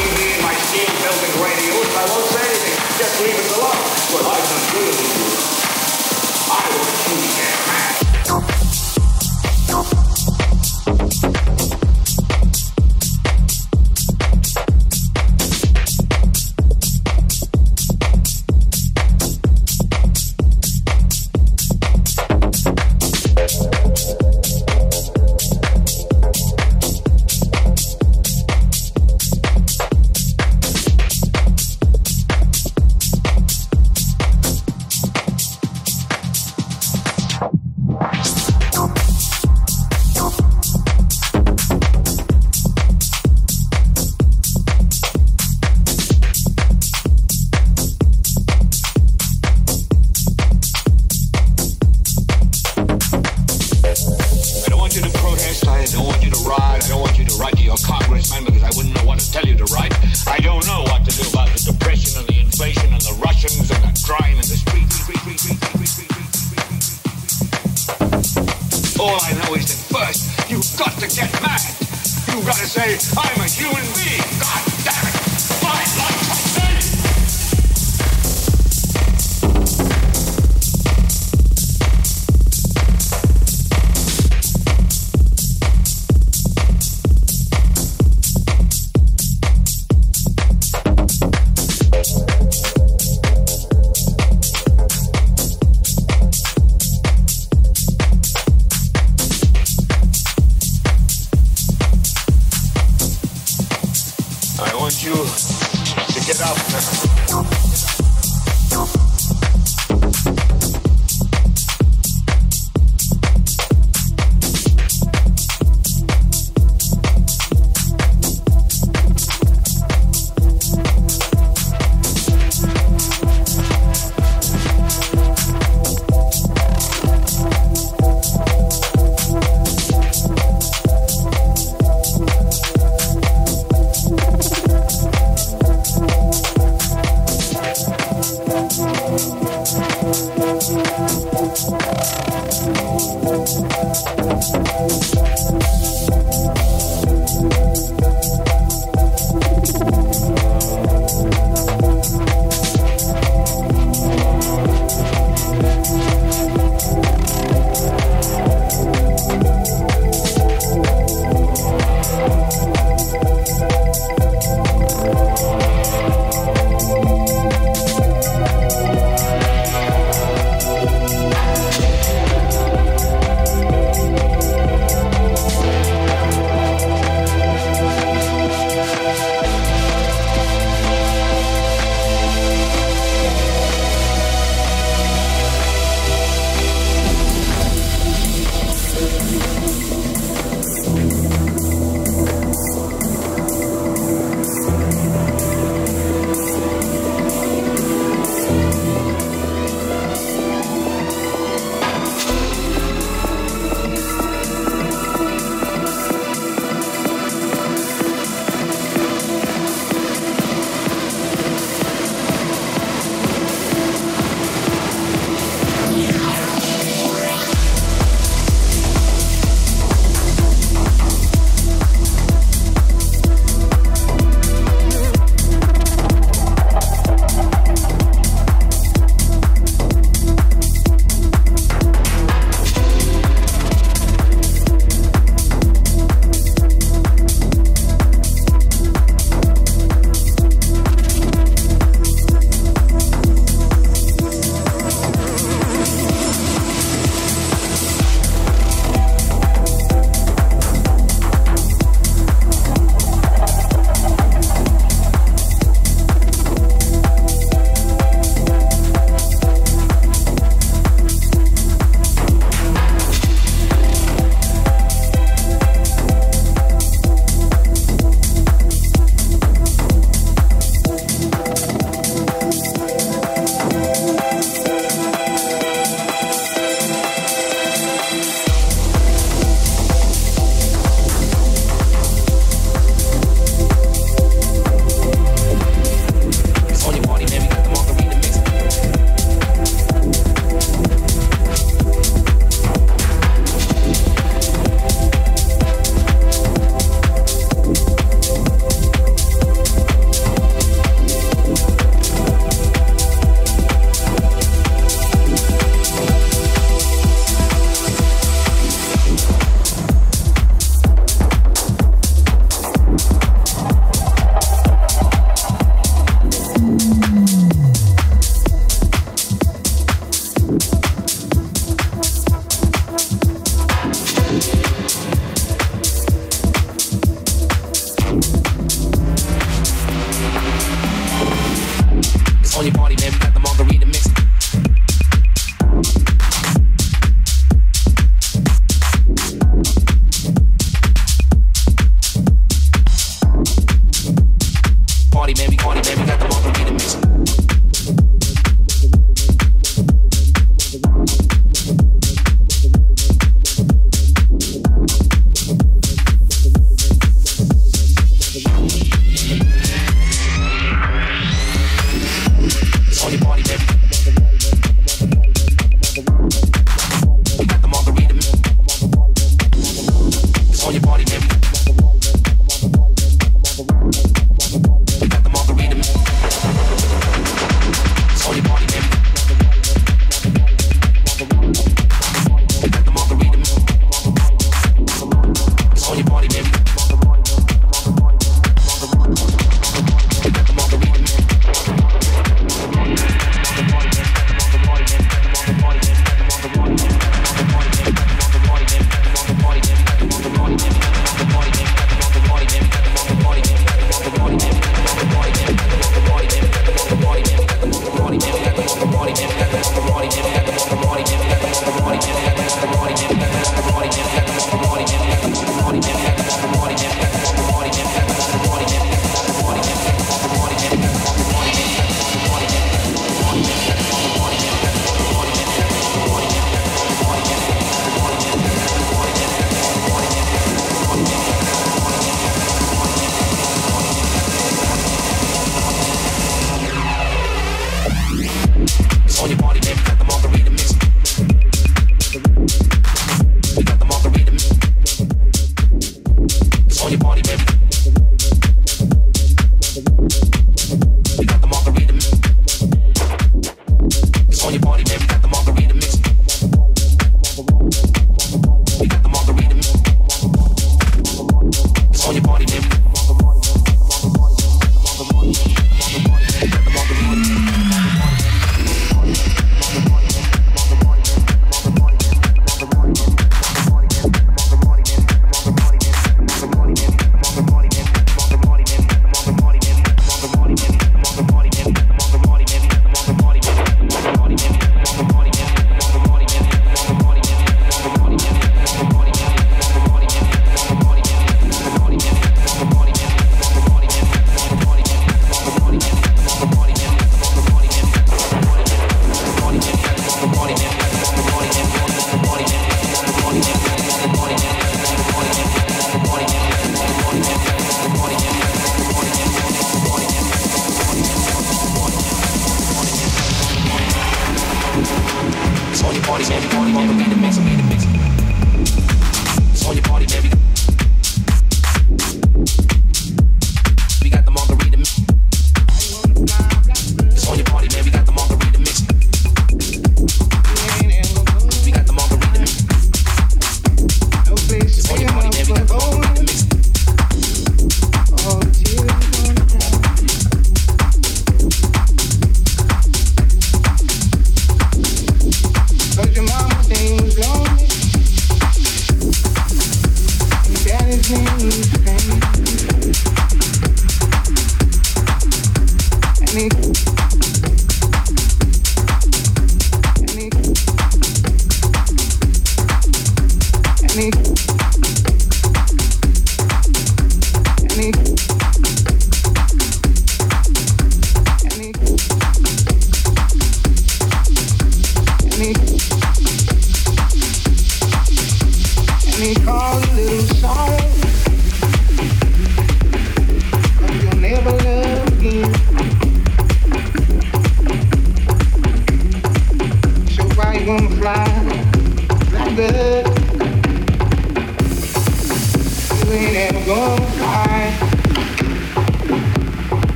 here in my scene-building I won't say anything. Just leave us alone. But I've done. get mad. You gotta say, I'm a human being.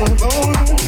alone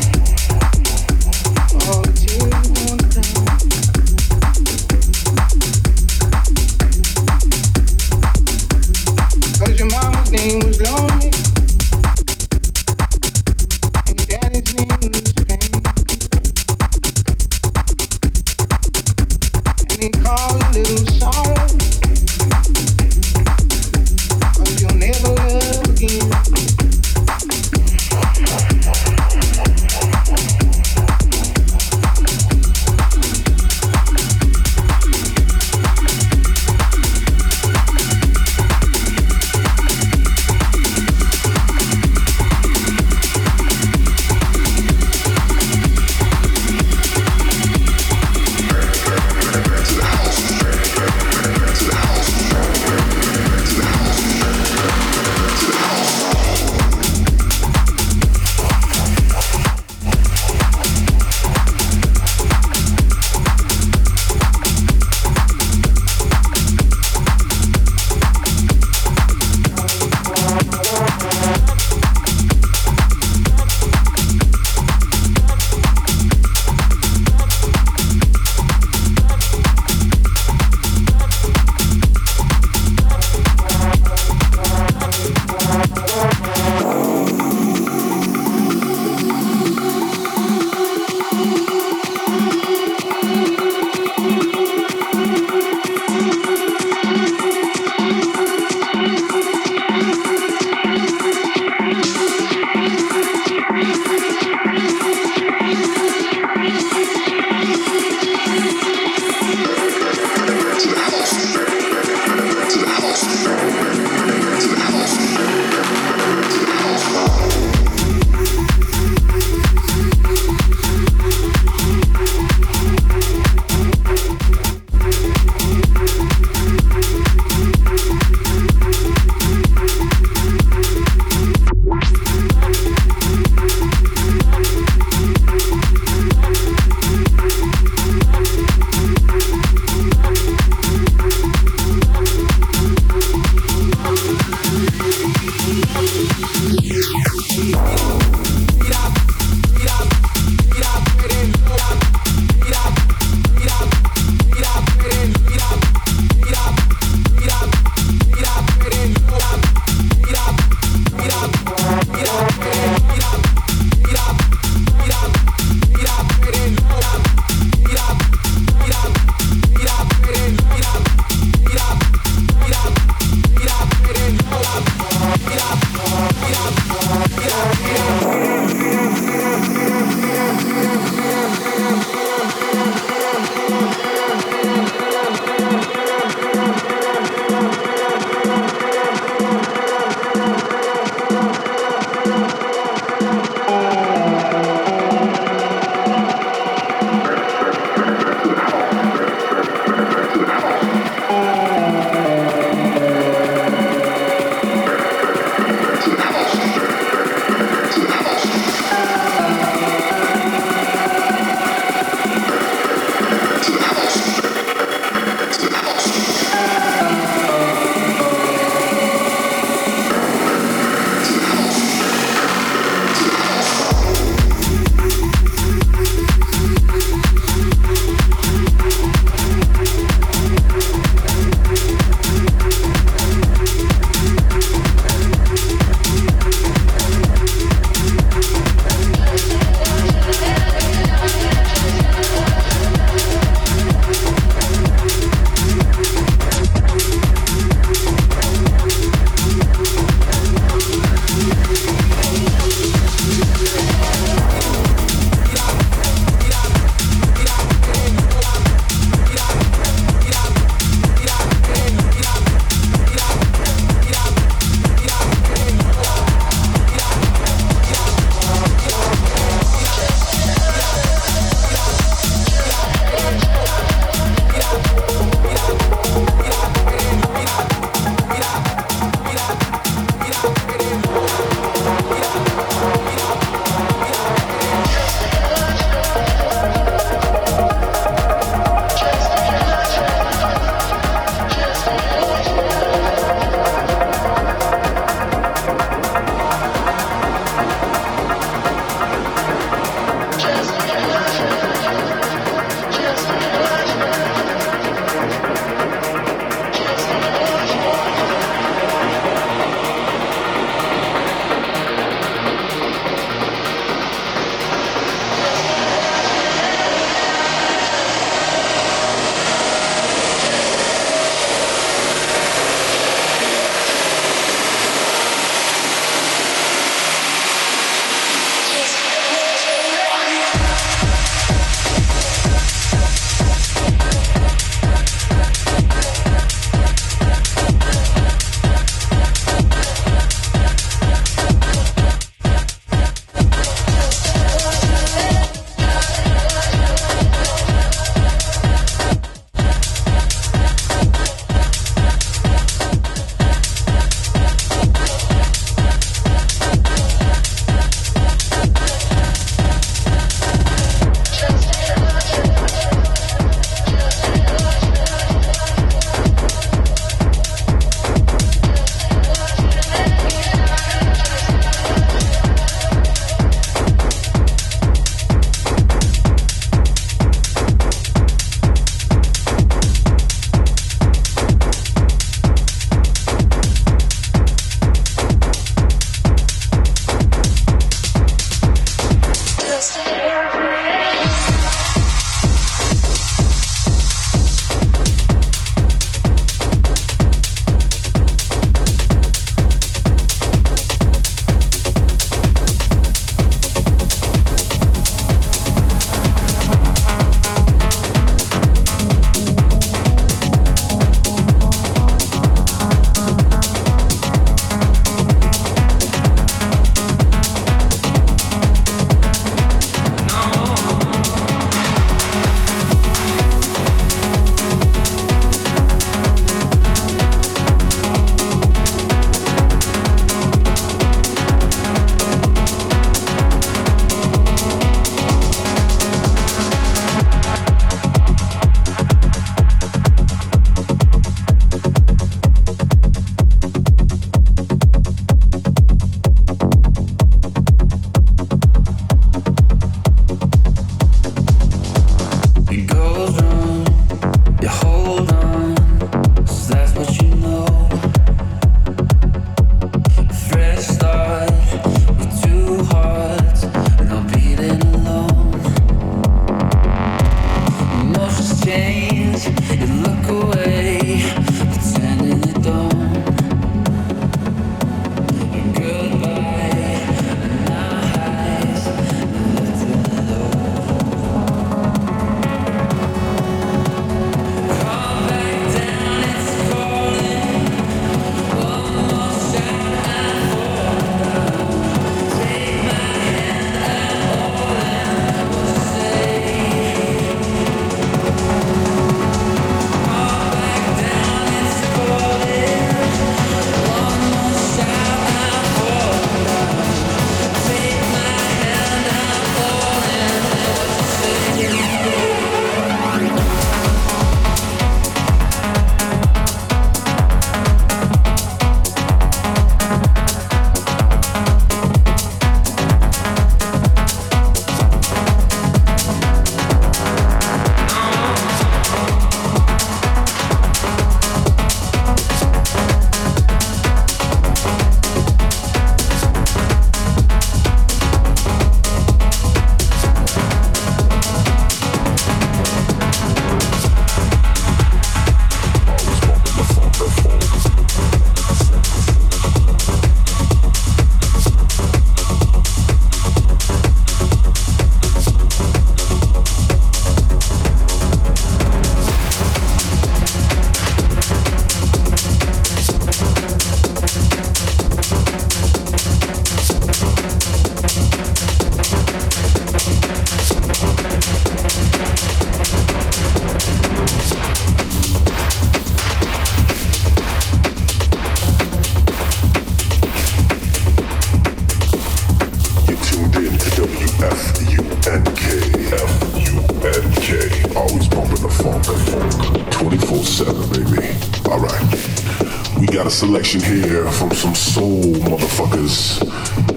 selection here from some soul motherfuckers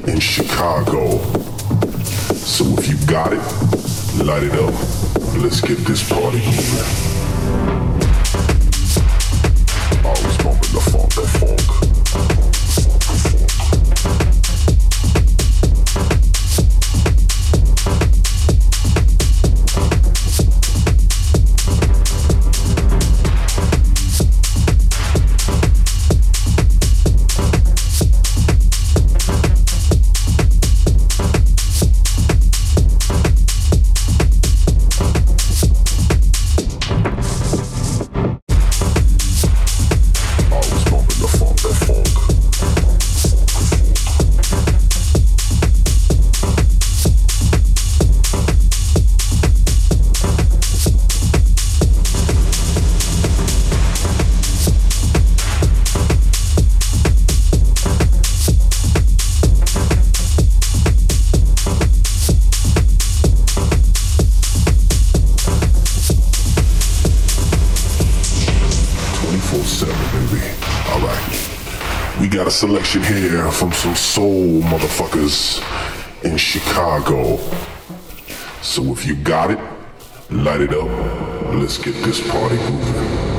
in Chicago. So if you got it, light it up. Let's get this party moving. Selection here from some soul motherfuckers in Chicago. So if you got it, light it up. Let's get this party moving.